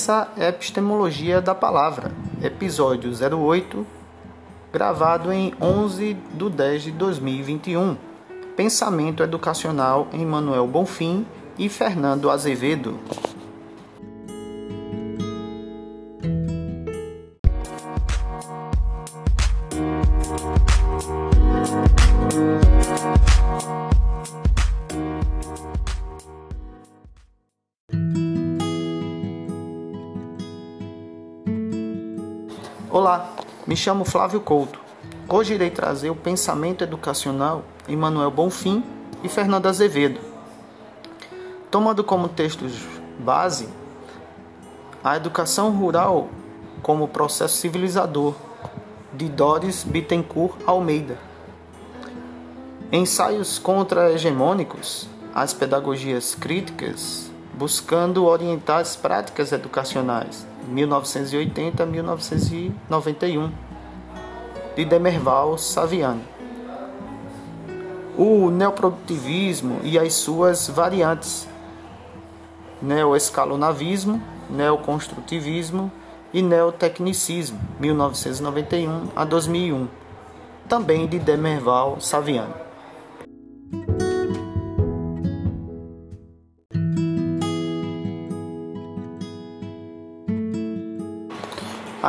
Essa é a epistemologia da palavra, episódio 08, gravado em 11 de 10 de 2021. Pensamento educacional em Manuel Bonfim e Fernando Azevedo. Chamo Flávio Couto. Hoje irei trazer o pensamento educacional em Manuel Bonfim e Fernando Azevedo. Tomando como textos base a educação rural como processo civilizador de Doris Bittencourt Almeida. Ensaios contra-hegemônicos, as pedagogias críticas, buscando orientar as práticas educacionais 1980 a 1991, de Demerval Saviano. O neoprodutivismo e as suas variantes, neoescalonavismo, neoconstrutivismo e neotecnicismo, 1991 a 2001, também de Demerval Saviano.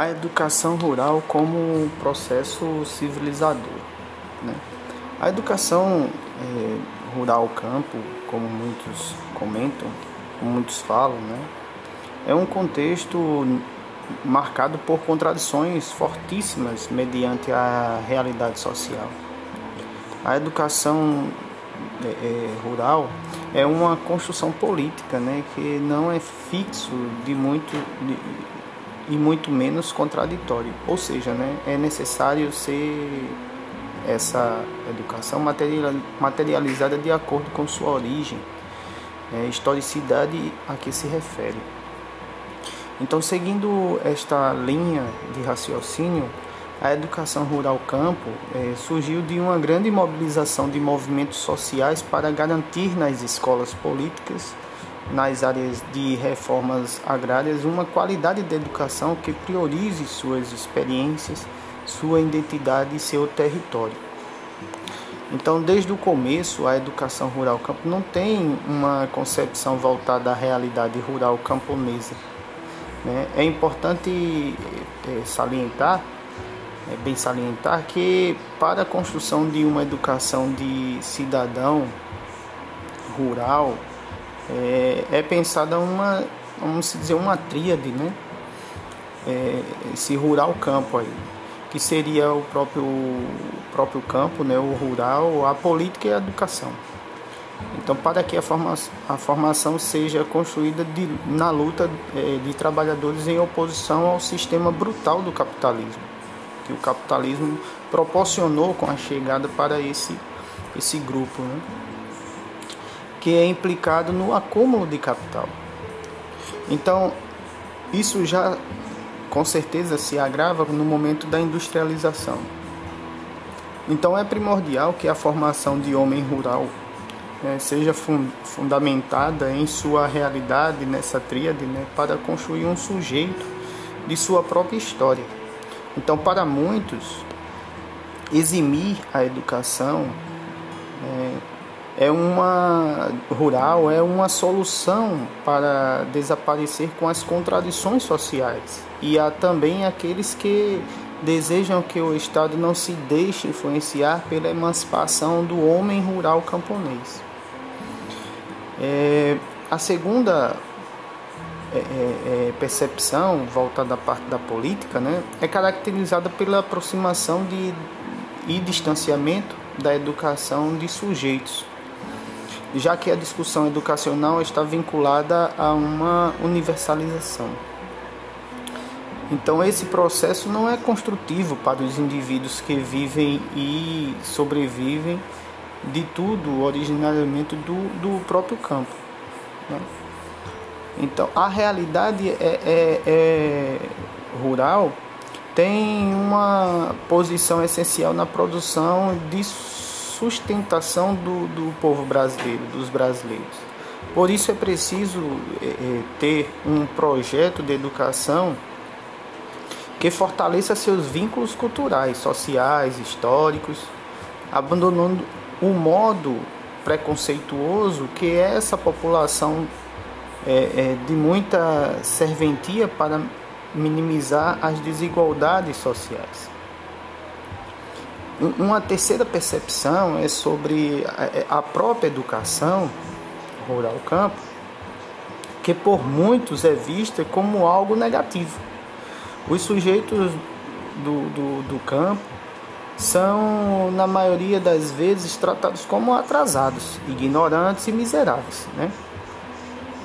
A educação rural como um processo civilizador. Né? A educação é, rural campo, como muitos comentam, como muitos falam, né? é um contexto marcado por contradições fortíssimas mediante a realidade social. A educação é, é, rural é uma construção política, né, que não é fixo de muito de, e muito menos contraditório. Ou seja, né, é necessário ser essa educação materializada de acordo com sua origem, é, historicidade a que se refere. Então, seguindo esta linha de raciocínio, a educação rural campo é, surgiu de uma grande mobilização de movimentos sociais para garantir nas escolas políticas nas áreas de reformas agrárias uma qualidade de educação que priorize suas experiências, sua identidade e seu território. Então, desde o começo, a educação rural campo não tem uma concepção voltada à realidade rural camponesa. Né? É importante é, salientar, é bem salientar, que para a construção de uma educação de cidadão rural, é, é pensada uma, vamos dizer, uma tríade, né? É, esse rural campo aí, que seria o próprio, próprio campo, né? o rural, a política e a educação. Então, para que a formação, a formação seja construída de, na luta é, de trabalhadores em oposição ao sistema brutal do capitalismo, que o capitalismo proporcionou com a chegada para esse, esse grupo. Né? Que é implicado no acúmulo de capital. Então, isso já com certeza se agrava no momento da industrialização. Então, é primordial que a formação de homem rural né, seja fun fundamentada em sua realidade nessa tríade né, para construir um sujeito de sua própria história. Então, para muitos, eximir a educação é, é uma rural é uma solução para desaparecer com as contradições sociais e há também aqueles que desejam que o Estado não se deixe influenciar pela emancipação do homem rural camponês. É, a segunda é, é, é percepção voltada à parte da política né, é caracterizada pela aproximação de, e distanciamento da educação de sujeitos já que a discussão educacional está vinculada a uma universalização. Então, esse processo não é construtivo para os indivíduos que vivem e sobrevivem de tudo originariamente do, do próprio campo. Né? Então, a realidade é, é, é rural tem uma posição essencial na produção de sustentação do, do povo brasileiro, dos brasileiros. Por isso é preciso é, é, ter um projeto de educação que fortaleça seus vínculos culturais, sociais, históricos, abandonando o modo preconceituoso que é essa população é, é, de muita serventia para minimizar as desigualdades sociais. Uma terceira percepção é sobre a própria educação rural campo, que por muitos é vista como algo negativo. Os sujeitos do, do, do campo são, na maioria das vezes, tratados como atrasados, ignorantes e miseráveis. Né?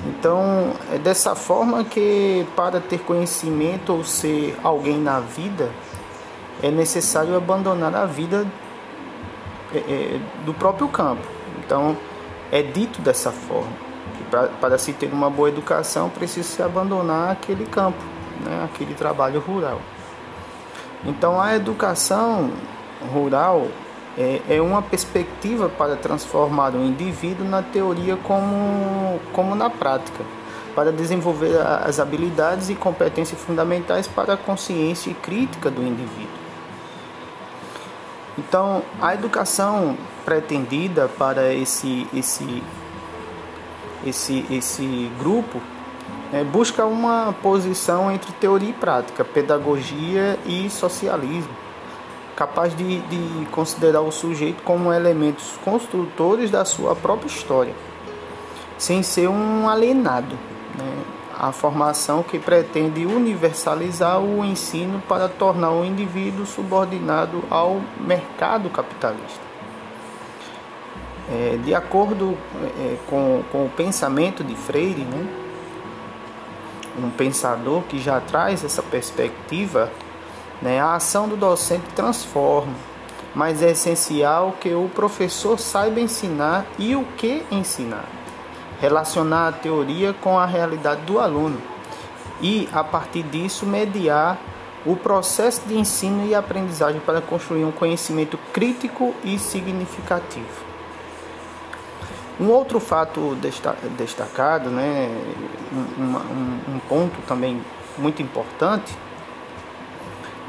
Então, é dessa forma que, para ter conhecimento ou ser alguém na vida, é necessário abandonar a vida é, é, do próprio campo. Então, é dito dessa forma. Que pra, para se ter uma boa educação, precisa se abandonar aquele campo, né, aquele trabalho rural. Então, a educação rural é, é uma perspectiva para transformar o indivíduo na teoria como, como na prática, para desenvolver as habilidades e competências fundamentais para a consciência crítica do indivíduo. Então, a educação pretendida para esse, esse, esse, esse grupo é, busca uma posição entre teoria e prática, pedagogia e socialismo capaz de, de considerar o sujeito como elementos construtores da sua própria história, sem ser um alienado. Né? A formação que pretende universalizar o ensino para tornar o indivíduo subordinado ao mercado capitalista. É, de acordo é, com, com o pensamento de Freire, né? um pensador que já traz essa perspectiva né? A ação do docente transforma, mas é essencial que o professor saiba ensinar e o que ensinar. Relacionar a teoria com a realidade do aluno e, a partir disso, mediar o processo de ensino e aprendizagem para construir um conhecimento crítico e significativo. Um outro fato destacado, né, um, um, um ponto também muito importante,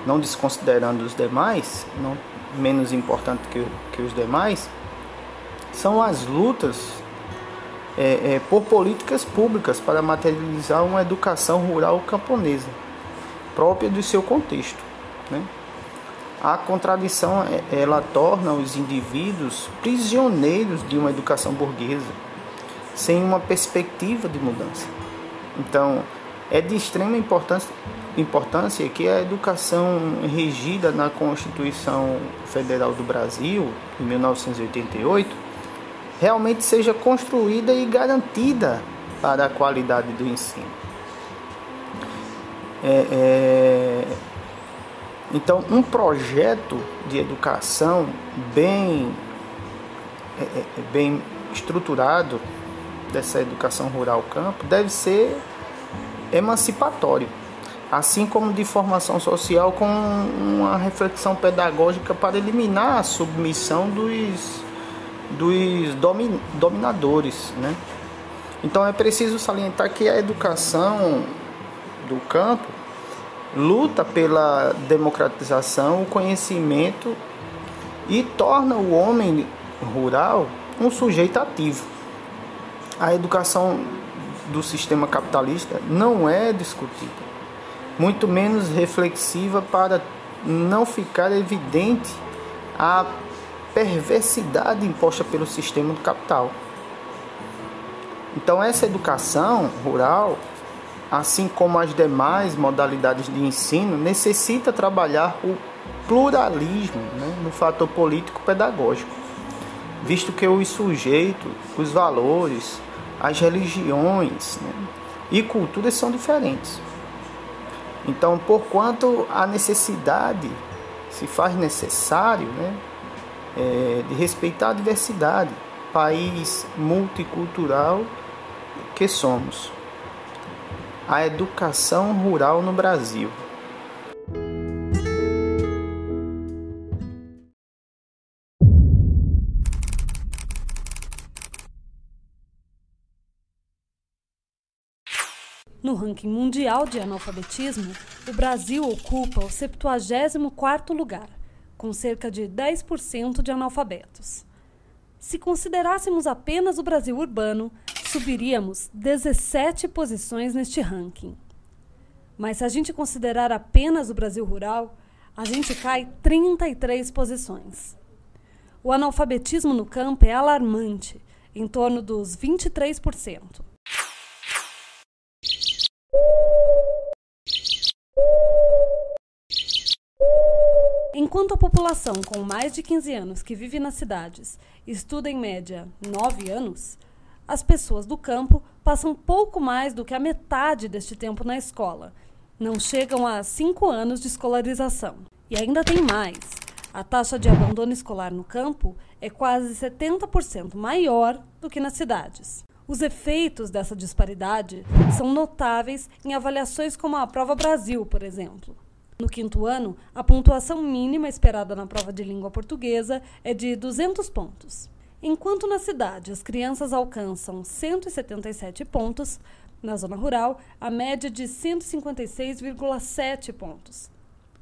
não desconsiderando os demais, não menos importante que, que os demais, são as lutas é, é, por políticas públicas para materializar uma educação rural camponesa própria do seu contexto. Né? A contradição é, ela torna os indivíduos prisioneiros de uma educação burguesa, sem uma perspectiva de mudança. Então, é de extrema importância importância que a educação regida na Constituição Federal do Brasil, em 1988, realmente seja construída e garantida para a qualidade do ensino. É, é... Então, um projeto de educação bem, é, é, é bem estruturado dessa educação rural campo deve ser emancipatório assim como de formação social com uma reflexão pedagógica para eliminar a submissão dos, dos domin, dominadores. Né? Então é preciso salientar que a educação do campo luta pela democratização, o conhecimento e torna o homem rural um sujeito ativo. A educação do sistema capitalista não é discutida muito menos reflexiva para não ficar evidente a perversidade imposta pelo sistema do capital. Então, essa educação rural, assim como as demais modalidades de ensino, necessita trabalhar o pluralismo né, no fator político-pedagógico, visto que os sujeitos, os valores, as religiões né, e culturas são diferentes. Então, porquanto a necessidade se faz necessário né, é, de respeitar a diversidade, país multicultural que somos. A educação rural no Brasil. No ranking mundial de analfabetismo, o Brasil ocupa o 74º lugar, com cerca de 10% de analfabetos. Se considerássemos apenas o Brasil urbano, subiríamos 17 posições neste ranking. Mas se a gente considerar apenas o Brasil rural, a gente cai 33 posições. O analfabetismo no campo é alarmante, em torno dos 23%. Enquanto a população com mais de 15 anos que vive nas cidades estuda em média 9 anos, as pessoas do campo passam pouco mais do que a metade deste tempo na escola. Não chegam a 5 anos de escolarização. E ainda tem mais. A taxa de abandono escolar no campo é quase 70% maior do que nas cidades. Os efeitos dessa disparidade são notáveis em avaliações como a Prova Brasil, por exemplo. No quinto ano, a pontuação mínima esperada na prova de língua portuguesa é de 200 pontos. Enquanto na cidade as crianças alcançam 177 pontos, na zona rural a média é de 156,7 pontos,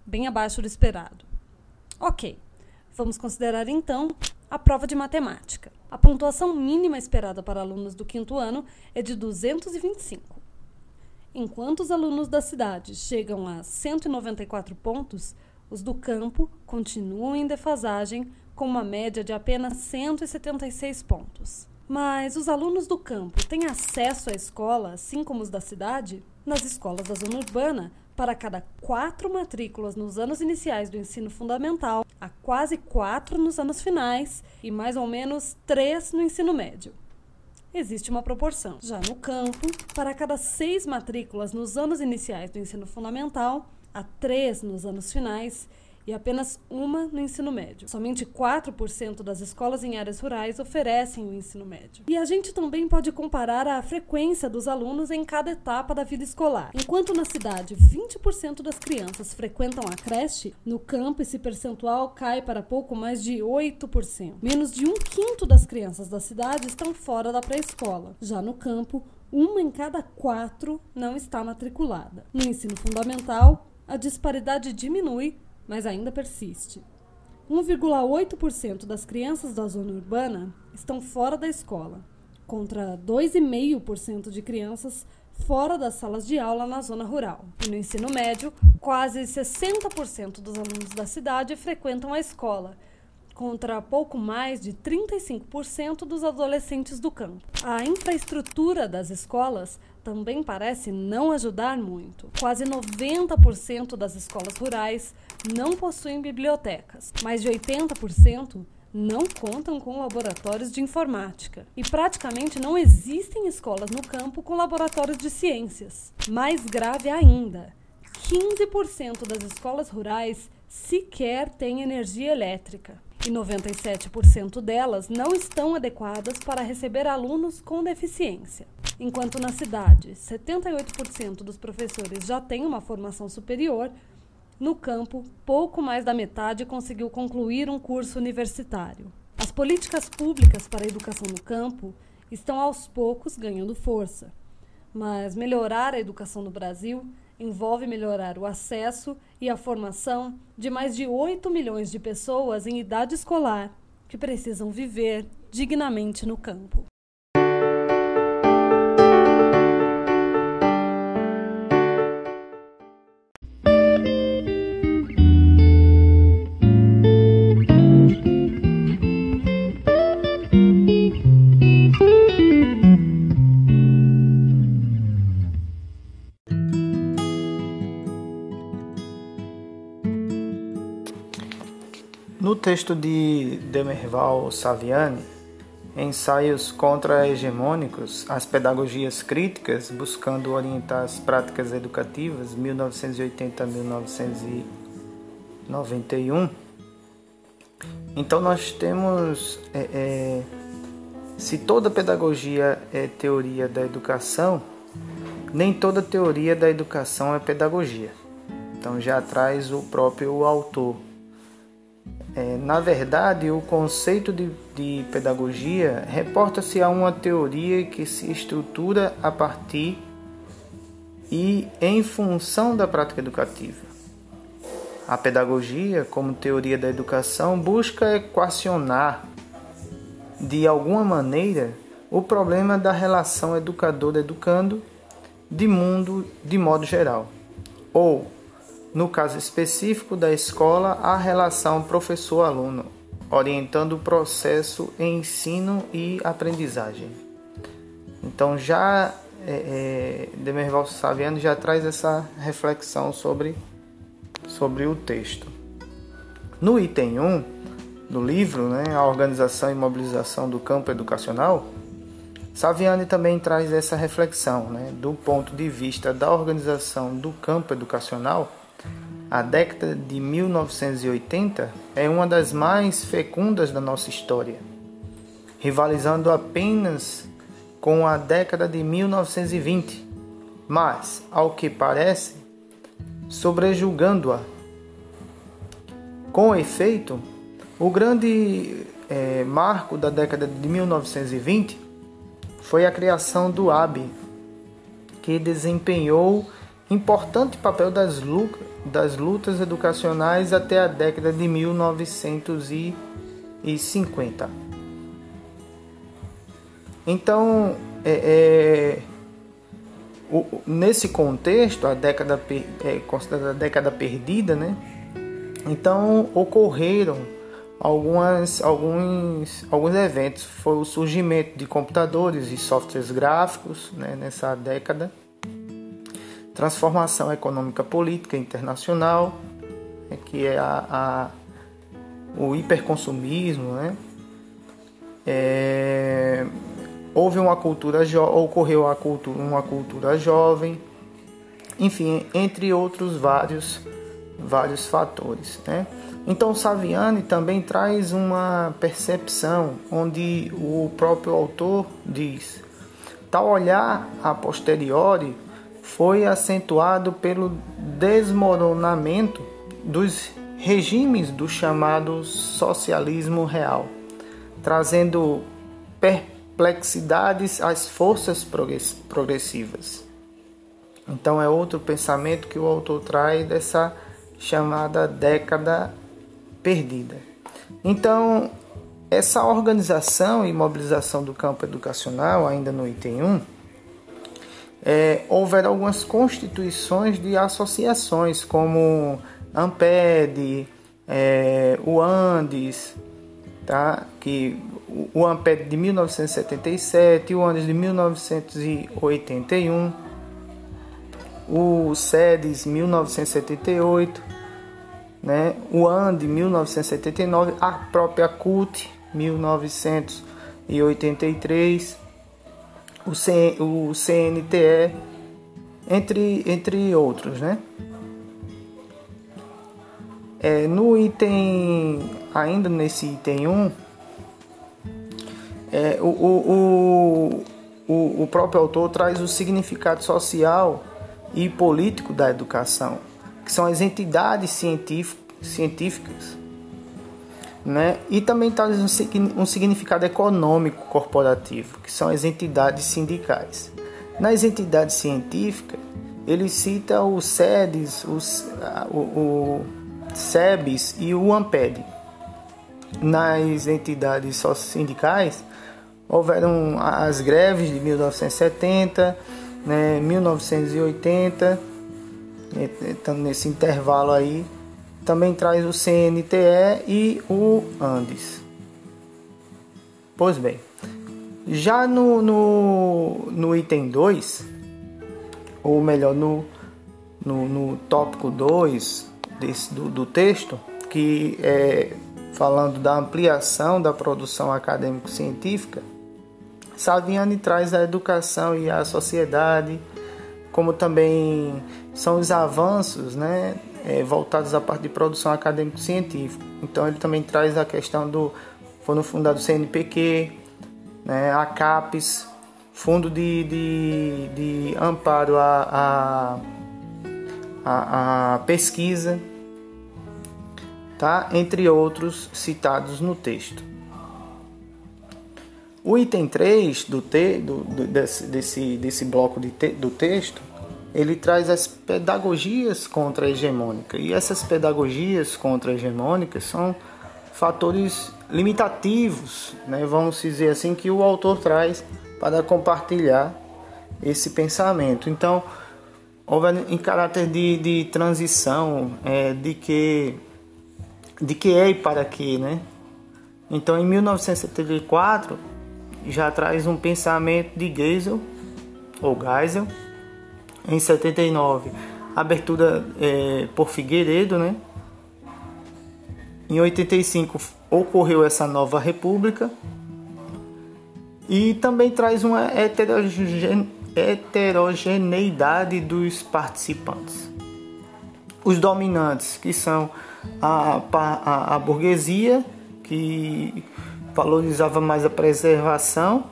bem abaixo do esperado. Ok, vamos considerar então a prova de matemática. A pontuação mínima esperada para alunos do quinto ano é de 225. Enquanto os alunos da cidade chegam a 194 pontos, os do campo continuam em defasagem com uma média de apenas 176 pontos. Mas os alunos do campo têm acesso à escola, assim como os da cidade? Nas escolas da zona urbana, para cada quatro matrículas nos anos iniciais do ensino fundamental, há quase quatro nos anos finais e mais ou menos três no ensino médio existe uma proporção. Já no campo, para cada seis matrículas nos anos iniciais do ensino fundamental, há três nos anos finais e apenas uma no ensino médio. Somente 4% das escolas em áreas rurais oferecem o ensino médio. E a gente também pode comparar a frequência dos alunos em cada etapa da vida escolar. Enquanto na cidade 20% das crianças frequentam a creche, no campo esse percentual cai para pouco mais de 8%. Menos de um quinto das crianças da cidade estão fora da pré-escola. Já no campo, uma em cada quatro não está matriculada. No ensino fundamental, a disparidade diminui mas ainda persiste. 1,8% das crianças da zona urbana estão fora da escola, contra 2,5% de crianças fora das salas de aula na zona rural. E no ensino médio, quase 60% dos alunos da cidade frequentam a escola, contra pouco mais de 35% dos adolescentes do campo. A infraestrutura das escolas também parece não ajudar muito. Quase 90% das escolas rurais não possuem bibliotecas. Mais de 80% não contam com laboratórios de informática. E praticamente não existem escolas no campo com laboratórios de ciências. Mais grave ainda, 15% das escolas rurais sequer têm energia elétrica e 97% delas não estão adequadas para receber alunos com deficiência. Enquanto na cidade 78% dos professores já têm uma formação superior, no campo, pouco mais da metade conseguiu concluir um curso universitário. As políticas públicas para a educação no campo estão aos poucos ganhando força, mas melhorar a educação no Brasil envolve melhorar o acesso e a formação de mais de 8 milhões de pessoas em idade escolar que precisam viver dignamente no campo. Texto de Demerval Saviani, Ensaios contra-hegemônicos, as pedagogias críticas, buscando orientar as práticas educativas, 1980-1991. Então nós temos, é, é, se toda pedagogia é teoria da educação, nem toda teoria da educação é pedagogia. Então já traz o próprio autor é, na verdade, o conceito de, de pedagogia reporta-se a uma teoria que se estrutura a partir e em função da prática educativa. A pedagogia, como teoria da educação, busca equacionar de alguma maneira o problema da relação educador-educando de mundo de modo geral, ou, no caso específico da escola, a relação professor-aluno, orientando o processo ensino e aprendizagem. Então, já é, é, Demerval Saviano já traz essa reflexão sobre sobre o texto. No item 1 do livro, né, a organização e mobilização do campo educacional, Saviani também traz essa reflexão, né, do ponto de vista da organização do campo educacional. A década de 1980 é uma das mais fecundas da nossa história, rivalizando apenas com a década de 1920, mas, ao que parece, sobrejulgando-a. Com efeito, o grande é, marco da década de 1920 foi a criação do AB, que desempenhou importante papel das, das lutas educacionais até a década de 1950. Então, é, é o, nesse contexto, a década é considerada a década perdida, né? Então ocorreram algumas, alguns, alguns eventos. Foi o surgimento de computadores e softwares gráficos né, nessa década, transformação econômica política internacional, né, que é a, a, o hiperconsumismo, né? É, houve uma cultura ocorreu a cultura, uma cultura jovem, enfim, entre outros vários vários fatores, né? Então Saviani também traz uma percepção onde o próprio autor diz: tal olhar a posteriori foi acentuado pelo desmoronamento dos regimes do chamado socialismo real, trazendo per perplexidades às forças progressivas. Então é outro pensamento que o autor traz dessa chamada década perdida. Então, essa organização e mobilização do campo educacional, ainda no item 1, é, houveram algumas constituições de associações, como AMPED, é, o ANDES, tá? que o Amped de 1977, o Andes de 1981, o SEDES 1978, né? o AND 1979, a própria CUT 1983, o, C, o CNTE, entre, entre outros. Né? É, no item, ainda nesse item 1, é, o, o, o, o próprio autor traz o significado social e político da educação, que são as entidades científicas, né? e também traz um, significado econômico corporativo, que são as entidades sindicais. Nas entidades científicas, ele cita o SEDES, os, o, o SEBS e o AMPED. Nas entidades sindicais, houveram as greves de 1970, né, 1980, estando nesse intervalo aí, também traz o CNTE e o Andes. Pois bem, já no, no, no item 2, ou melhor, no, no, no tópico 2 do, do texto, que é falando da ampliação da produção acadêmico-científica, Salviani traz a educação e a sociedade, como também são os avanços né, é, voltados à parte de produção acadêmico-científica. Então ele também traz a questão do Fundo Fundado CNPq, né, a CAPES, Fundo de, de, de Amparo à, à, à Pesquisa, tá? entre outros citados no texto. O item 3 do, te, do, do desse, desse, desse bloco de te, do texto ele traz as pedagogias contra-hegemônicas. E essas pedagogias contra-hegemônicas são fatores limitativos, né? vamos dizer assim, que o autor traz para compartilhar esse pensamento. Então, houve em caráter de, de transição, é, de que de que é e para que, né? Então, em 1974, já traz um pensamento de Geisel, ou Geisel. Em 79, abertura é, por Figueiredo, né? Em 85 ocorreu essa nova república e também traz uma heterogeneidade dos participantes. Os dominantes, que são a, a, a burguesia, que valorizava mais a preservação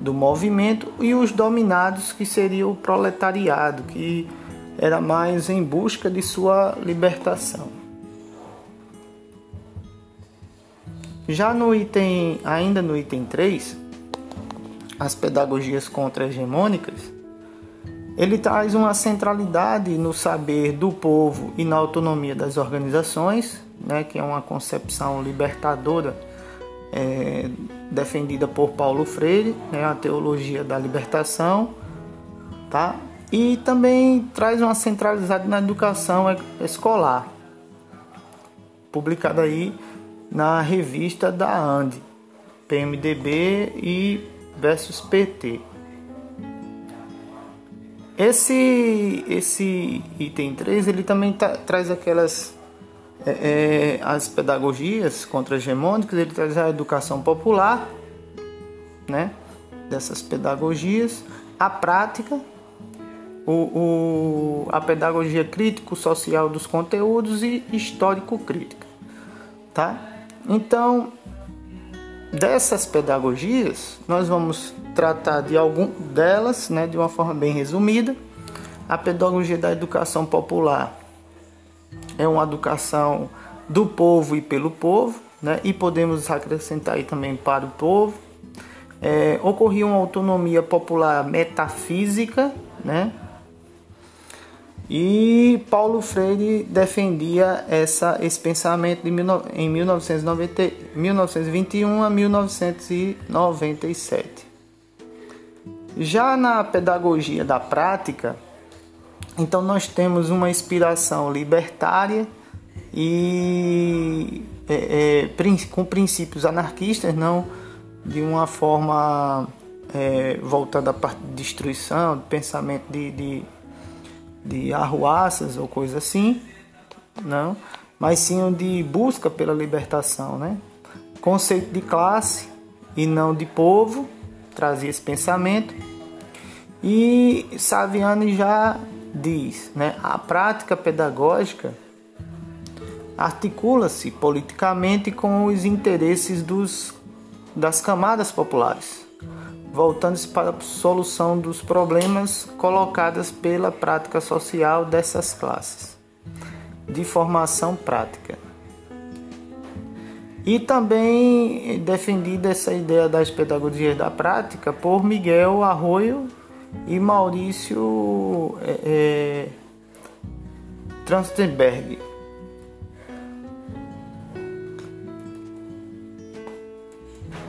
do movimento, e os dominados, que seria o proletariado, que era mais em busca de sua libertação. Já no item, ainda no item 3, as pedagogias contra-hegemônicas, ele traz uma centralidade no saber do povo e na autonomia das organizações, né, que é uma concepção libertadora é, defendida por Paulo Freire, né, a teologia da libertação, tá? E também traz uma centralidade na educação escolar, publicada aí na revista da ANDE, PMDB e versus PT. Esse, esse item 3 ele também tá, traz aquelas é, é, as pedagogias contra-hegemônicas, ele traz a educação popular, né, dessas pedagogias, a prática, o, o, a pedagogia crítico-social dos conteúdos e histórico-crítica. Tá? Então, Dessas pedagogias, nós vamos tratar de algum delas, né, de uma forma bem resumida. A pedagogia da educação popular é uma educação do povo e pelo povo, né, e podemos acrescentar aí também para o povo. É, ocorria uma autonomia popular metafísica, né, e Paulo Freire defendia essa, esse pensamento de, em 1990, 1921 a 1997. Já na pedagogia da prática, então nós temos uma inspiração libertária e é, é, com princípios anarquistas, não de uma forma é, voltada para destruição, de pensamento de, de de arruaças ou coisa assim, não, mas sim de busca pela libertação, né? Conceito de classe e não de povo trazia esse pensamento. E Saviani já diz, né, a prática pedagógica articula-se politicamente com os interesses dos, das camadas populares voltando-se para a solução dos problemas colocados pela prática social dessas classes, de formação prática. E também defendida essa ideia das pedagogias da prática por Miguel Arroio e Maurício é, é, Transtenberg.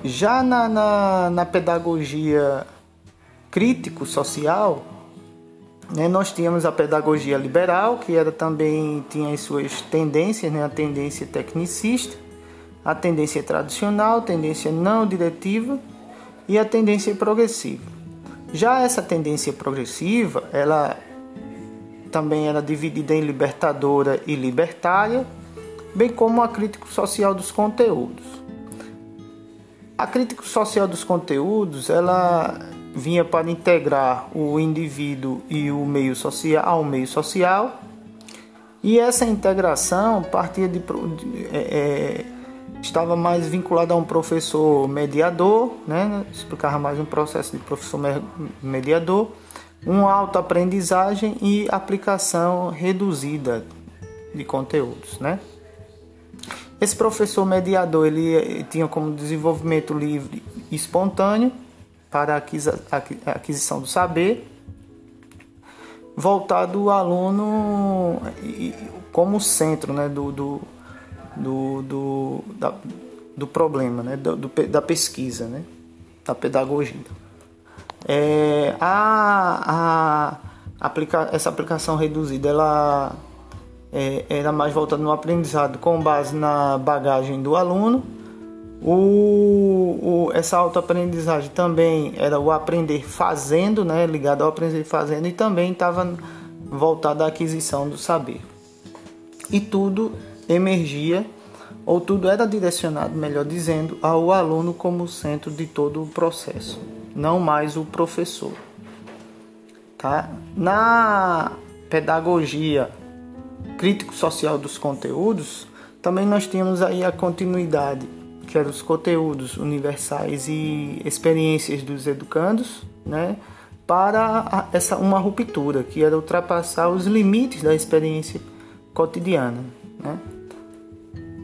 Já na, na, na pedagogia crítico-social, né, nós tínhamos a pedagogia liberal, que era também tinha as suas tendências, né, a tendência tecnicista, a tendência tradicional, a tendência não diretiva e a tendência progressiva. Já essa tendência progressiva, ela também era dividida em libertadora e libertária, bem como a crítico social dos conteúdos. A crítica social dos conteúdos, ela vinha para integrar o indivíduo e o meio social ao meio social. E essa integração partia de, é, é, estava mais vinculada a um professor mediador, né? explicava mais um processo de professor mediador, uma autoaprendizagem e aplicação reduzida de conteúdos, né? Esse professor mediador ele tinha como desenvolvimento livre e espontâneo para a aquisição do saber, voltado ao aluno como centro né, do, do, do, do, da, do problema, né, do, da pesquisa, né, da pedagogia. É, a, a aplica, essa aplicação reduzida ela é, era mais voltada no aprendizado com base na bagagem do aluno. O, o, essa autoaprendizagem também era o aprender fazendo, né, ligado ao aprender fazendo, e também estava voltado à aquisição do saber. E tudo emergia, ou tudo era direcionado, melhor dizendo, ao aluno como centro de todo o processo, não mais o professor. Tá? Na pedagogia crítico-social dos conteúdos, também nós tínhamos aí a continuidade, que eram os conteúdos universais e experiências dos educandos, né? para essa uma ruptura, que era ultrapassar os limites da experiência cotidiana. Né?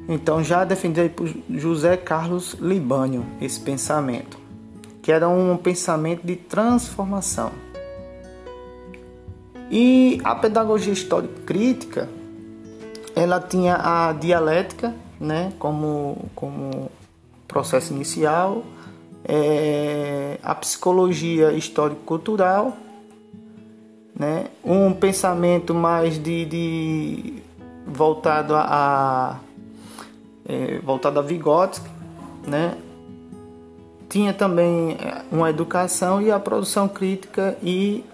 Então já defendi por José Carlos Libânio esse pensamento, que era um pensamento de transformação. E a pedagogia histórica crítica, ela tinha a dialética, né, como como processo inicial, é, a psicologia histórico-cultural, né? um pensamento mais de, de voltado a, a é, voltado a Vygotsky, né? tinha também é, uma educação e a produção crítica e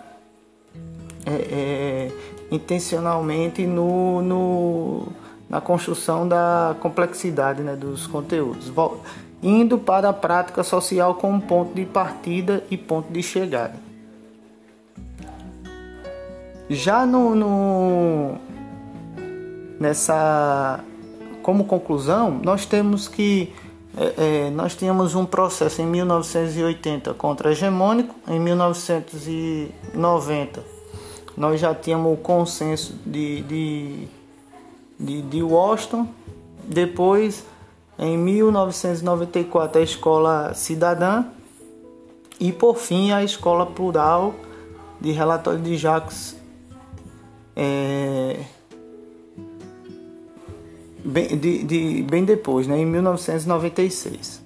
é, é, intencionalmente no, no, na construção da complexidade né, dos conteúdos indo para a prática social como ponto de partida e ponto de chegada. Já no, no nessa como conclusão, nós temos que é, é, nós tínhamos um processo em 1980 contra-hegemônico, em 1990 nós já tínhamos o consenso de, de, de, de Washington, depois em 1994 a Escola Cidadã. E por fim a Escola Plural de Relatório de Jacques é, bem, de, de, bem depois, né, em 1996.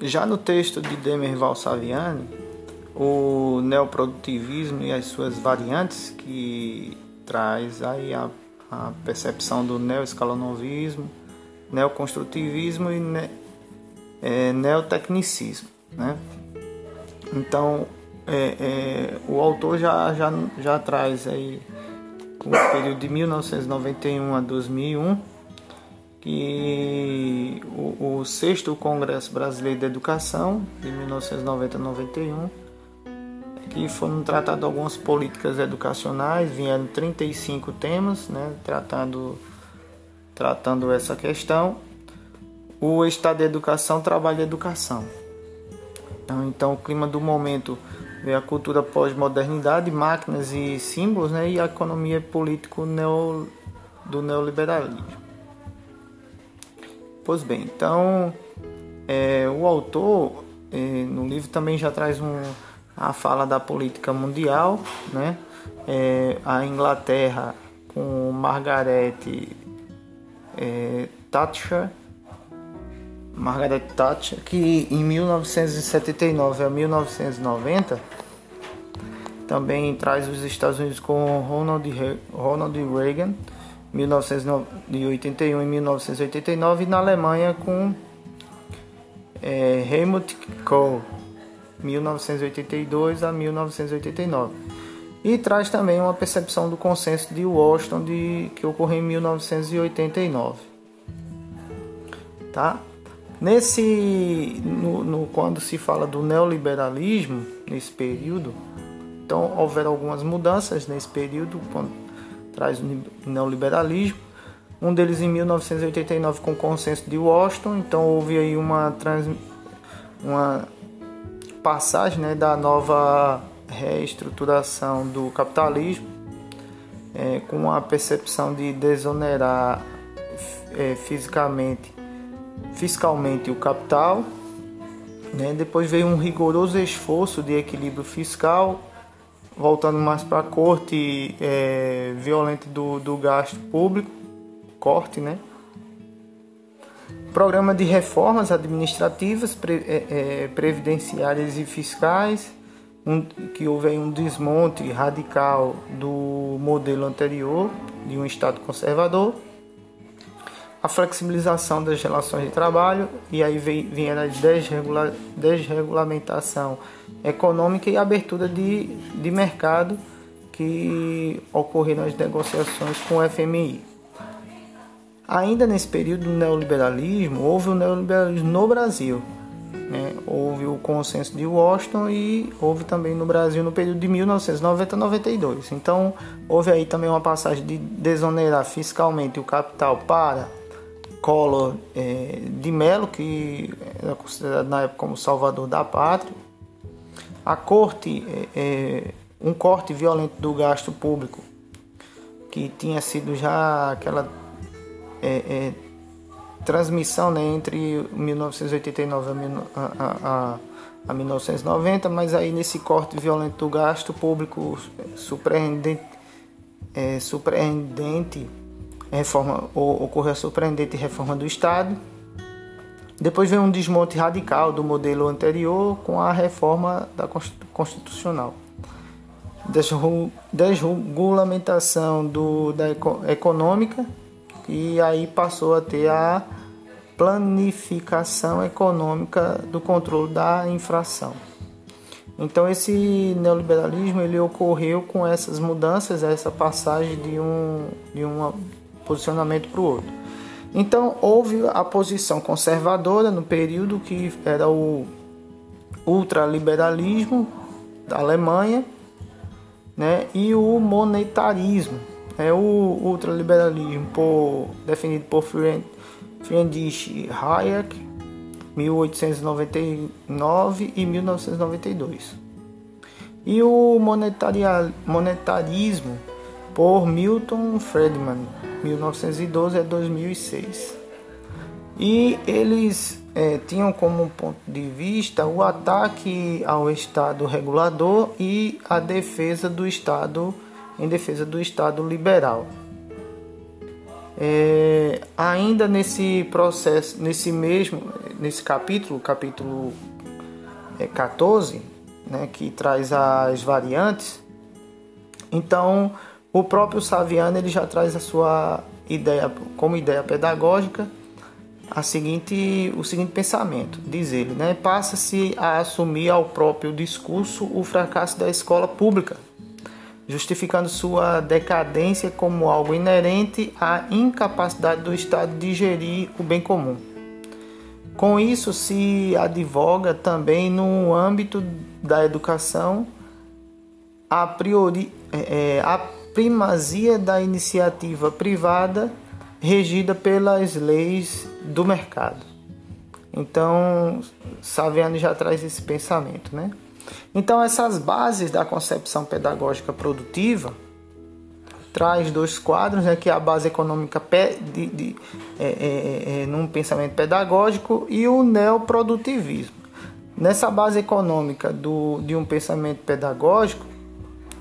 Já no texto de Demerval Saviani, o neoprodutivismo e as suas variantes, que traz aí a, a percepção do neoescalonovismo, neoconstrutivismo e ne, é, neotecnicismo. Né? Então, é, é, o autor já, já, já traz aí o período de 1991 a 2001 que o, o sexto Congresso Brasileiro de Educação, de 1990 a 91, que foram tratadas algumas políticas educacionais, vieram 35 temas, né, tratando, tratando essa questão. O Estado de Educação trabalha educação. Então, então o clima do momento é a cultura pós-modernidade, máquinas e símbolos, né, e a economia político neo, do neoliberalismo. Pois bem, então é, o autor é, no livro também já traz um, a fala da política mundial, né? É, a Inglaterra com Margaret é, Thatcher, Margaret Thatcher, que em 1979 a 1990 também traz os Estados Unidos com Ronald, Ronald Reagan 1981 e 1989 e na Alemanha com é, Helmut Kohl 1982 a 1989 e traz também uma percepção do consenso de Washington de, que ocorreu em 1989 tá? Nesse no, no, quando se fala do neoliberalismo nesse período então houveram algumas mudanças nesse período quando traz o neoliberalismo, um deles em 1989 com o consenso de Washington, então houve aí uma, trans, uma passagem né, da nova reestruturação do capitalismo, é, com a percepção de desonerar é, fisicamente, fiscalmente o capital. Né? Depois veio um rigoroso esforço de equilíbrio fiscal, voltando mais para a corte é, violenta do, do gasto público, corte, né? Programa de reformas administrativas, pre, é, é, previdenciárias e fiscais, um, que houve um desmonte radical do modelo anterior de um Estado conservador, a flexibilização das relações de trabalho e aí vinha a desregula, desregulamentação econômica e abertura de, de mercado que ocorreram as negociações com o FMI. Ainda nesse período do neoliberalismo, houve o neoliberalismo no Brasil. Né? Houve o consenso de Washington e houve também no Brasil no período de 1990 a 92. Então, houve aí também uma passagem de desonerar fiscalmente o capital para Collor é, de Mello, que era considerado na época como salvador da pátria. A corte, é, um corte violento do gasto público, que tinha sido já aquela é, é, transmissão né, entre 1989 a, a, a, a, 1990, mas aí nesse corte violento do gasto público surpreendente, é, surpreendente reforma, ocorreu a surpreendente reforma do Estado. Depois veio um desmonte radical do modelo anterior com a reforma da Constitucional. Desregulamentação do, da econômica e aí passou a ter a planificação econômica do controle da infração. Então esse neoliberalismo ele ocorreu com essas mudanças, essa passagem de um, de um posicionamento para o outro. Então houve a posição conservadora no período que era o ultraliberalismo da Alemanha, né, e o monetarismo é o ultraliberalismo por, definido por Friedrich Hayek, 1899 e 1992. E o monetarismo por Milton Friedman, 1912 a 2006. E eles é, tinham como ponto de vista o ataque ao Estado regulador e a defesa do Estado em defesa do Estado liberal. É, ainda nesse processo, nesse mesmo, nesse capítulo, capítulo 14, é, né, que traz as variantes, então o próprio Saviano ele já traz a sua ideia como ideia pedagógica a seguinte, o seguinte pensamento, diz ele, né, passa-se a assumir ao próprio discurso o fracasso da escola pública justificando sua decadência como algo inerente à incapacidade do Estado de gerir o bem comum. Com isso, se advoga também no âmbito da educação a, priori, é, é a primazia da iniciativa privada regida pelas leis do mercado. Então, Saviano já traz esse pensamento, né? Então, essas bases da concepção pedagógica produtiva traz dois quadros, né, que é a base econômica de, de, é, é, é, num pensamento pedagógico e o neoprodutivismo. Nessa base econômica do, de um pensamento pedagógico,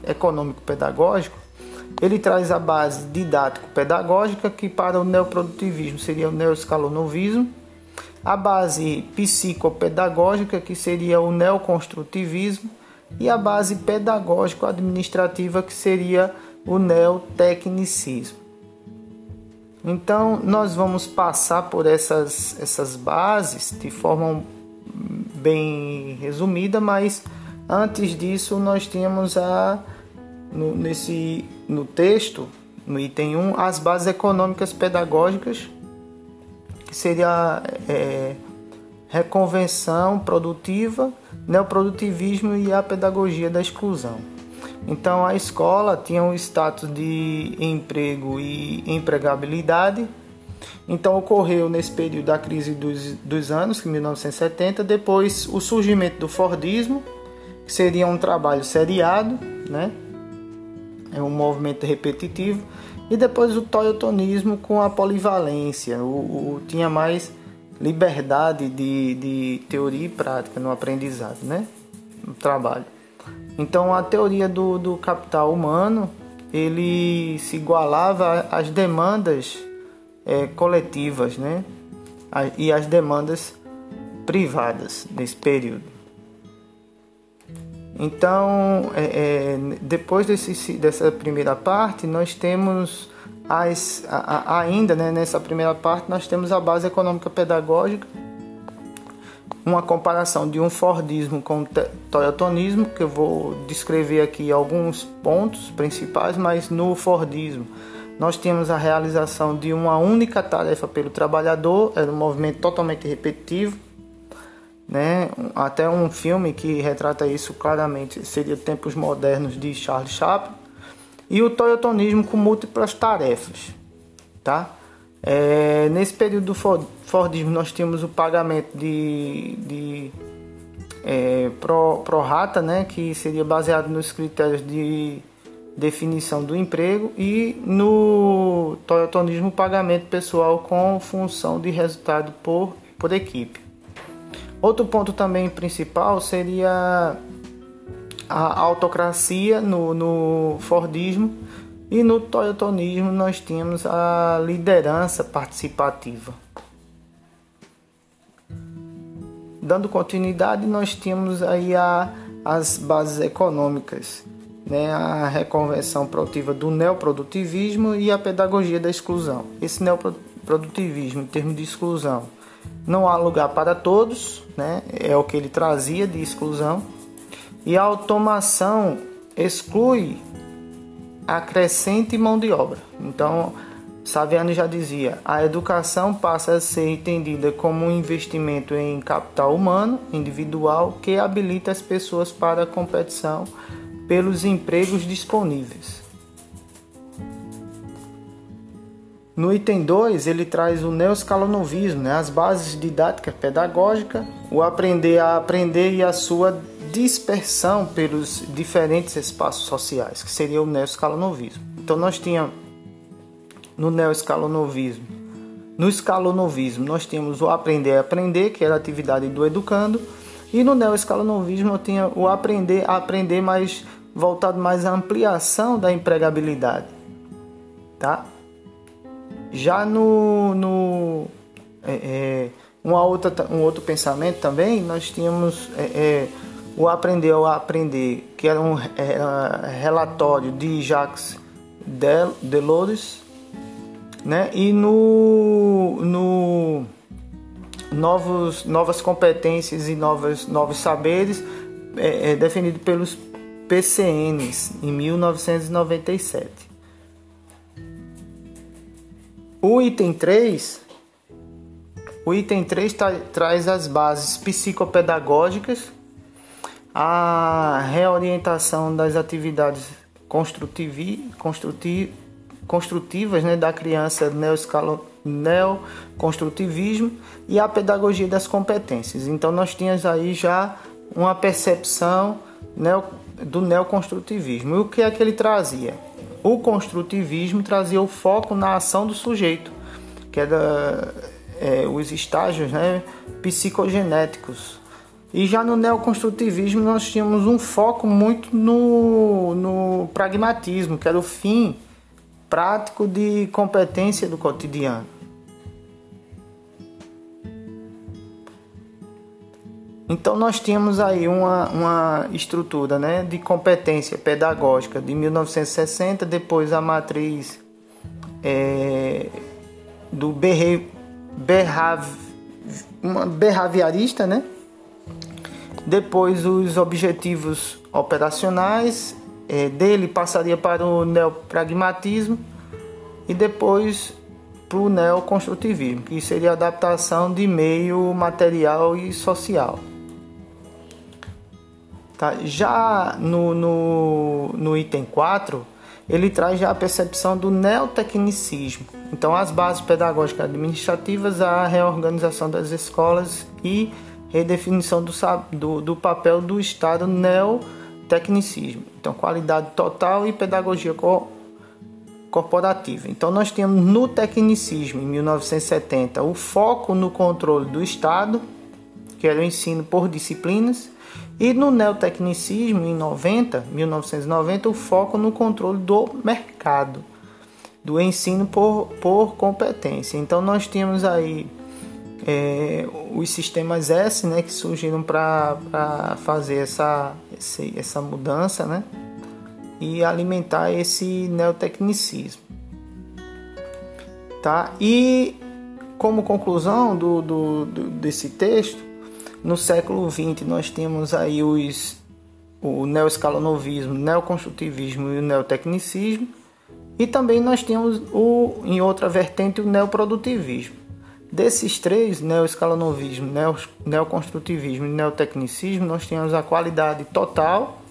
econômico-pedagógico, ele traz a base didático-pedagógica, que para o neoprodutivismo seria o neoescalonovismo, a base psicopedagógica, que seria o neoconstrutivismo, e a base pedagógico-administrativa, que seria o neotecnicismo. Então, nós vamos passar por essas, essas bases de forma bem resumida, mas antes disso, nós temos a, no, nesse, no texto, no item 1, as bases econômicas pedagógicas que seria é, reconvenção produtiva, neoprodutivismo e a pedagogia da exclusão. Então a escola tinha um status de emprego e empregabilidade. Então ocorreu nesse período da crise dos, dos anos, 1970, depois o surgimento do Fordismo, que seria um trabalho seriado, né? É um movimento repetitivo. E depois o toyotonismo com a polivalência, o, o tinha mais liberdade de, de teoria e prática no aprendizado, né? No trabalho. Então a teoria do, do capital humano ele se igualava às demandas é, coletivas, né? E às demandas privadas nesse período. Então, é, é, depois desse, dessa primeira parte, nós temos as, a, a, ainda né, nessa primeira parte, nós temos a base econômica pedagógica, uma comparação de um Fordismo com o Toyotonismo, que eu vou descrever aqui alguns pontos principais, mas no Fordismo nós temos a realização de uma única tarefa pelo trabalhador, era um movimento totalmente repetitivo, né? Até um filme que retrata isso claramente seria Tempos Modernos de Charles Chaplin e o toyotonismo com múltiplas tarefas, tá? É, nesse período do Fordismo nós tínhamos o pagamento de, de é, pro, pro rata, né, que seria baseado nos critérios de definição do emprego e no toyotonismo pagamento pessoal com função de resultado por, por equipe. Outro ponto também principal seria a autocracia no, no Fordismo e no Toyotonismo nós tínhamos a liderança participativa. Dando continuidade, nós tínhamos aí a, as bases econômicas, né, a reconversão produtiva do neoprodutivismo e a pedagogia da exclusão. Esse neoprodutivismo, em termos de exclusão, não há lugar para todos, né? é o que ele trazia de exclusão, e a automação exclui a crescente mão de obra. Então, Saviano já dizia: a educação passa a ser entendida como um investimento em capital humano, individual, que habilita as pessoas para a competição pelos empregos disponíveis. No item 2, ele traz o neoscalonovismo, né? as bases didática pedagógica, o aprender a aprender e a sua dispersão pelos diferentes espaços sociais, que seria o neoscalonovismo. Então nós tínhamos no neoscalonovismo, no escalonovismo nós tínhamos o aprender a aprender, que era a atividade do educando, e no neoescalonovismo eu tinha o aprender a aprender mais voltado mais à ampliação da empregabilidade, tá? Já no, no é, é, uma outra, um outro pensamento também, nós tínhamos é, é o Aprender ao Aprender, que era um relatório de Jacques Delors, né? e no, no novos, novas competências e novas, novos saberes, é, é definido pelos PCNs em 1997. O item 3, o item 3 tra traz as bases psicopedagógicas, a reorientação das atividades construtivi, construti, construtivas né, da criança neoconstrutivismo e a pedagogia das competências. Então nós tínhamos aí já uma percepção neo, do neoconstrutivismo. E o que é que ele trazia? O construtivismo trazia o foco na ação do sujeito, que era é, os estágios né, psicogenéticos. E já no neoconstrutivismo nós tínhamos um foco muito no, no pragmatismo, que era o fim prático de competência do cotidiano. Então nós tínhamos aí uma, uma estrutura né, de competência pedagógica de 1960, depois a matriz é, do berre, berrav, uma berraviarista, né? depois os objetivos operacionais, é, dele passaria para o neopragmatismo e depois para o neoconstrutivismo, que seria a adaptação de meio material e social. Tá? Já no, no, no item 4, ele traz já a percepção do neotecnicismo. Então, as bases pedagógicas administrativas, a reorganização das escolas e redefinição do, do, do papel do Estado neotecnicismo. Então, qualidade total e pedagogia co corporativa. Então, nós temos no tecnicismo, em 1970, o foco no controle do Estado, que era o ensino por disciplinas, e no neotecnicismo, em 90, 1990, o foco no controle do mercado, do ensino por, por competência. Então, nós temos aí é, os sistemas S, né, que surgiram para fazer essa, esse, essa mudança, né, e alimentar esse neotecnicismo, tá? E como conclusão do, do, do desse texto, no século XX nós temos aí os o neoescalonovismo, neoconstrutivismo e o neotecnicismo, e também nós temos o em outra vertente o neoprodutivismo. Desses três, neoescalonovismo, neo, neoconstrutivismo e neotecnicismo, nós temos a qualidade total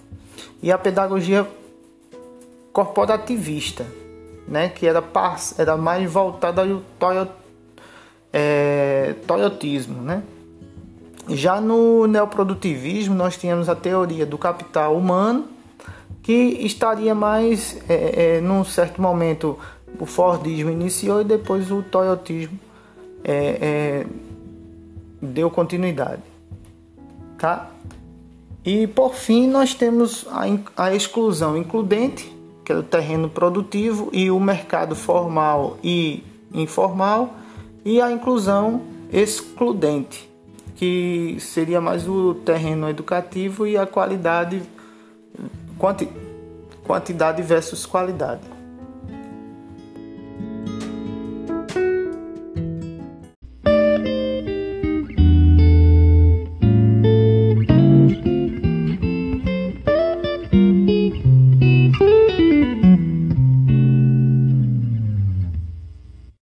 e a pedagogia corporativista, né, que era, era mais voltada ao é, toyotismo. Né? Já no neoprodutivismo, nós tínhamos a teoria do capital humano, que estaria mais, é, é, num certo momento, o Fordismo iniciou e depois o Toyotismo é, é, deu continuidade, tá? E por fim nós temos a, a exclusão includente, que é o terreno produtivo e o mercado formal e informal, e a inclusão excludente, que seria mais o terreno educativo e a qualidade quanti, quantidade versus qualidade.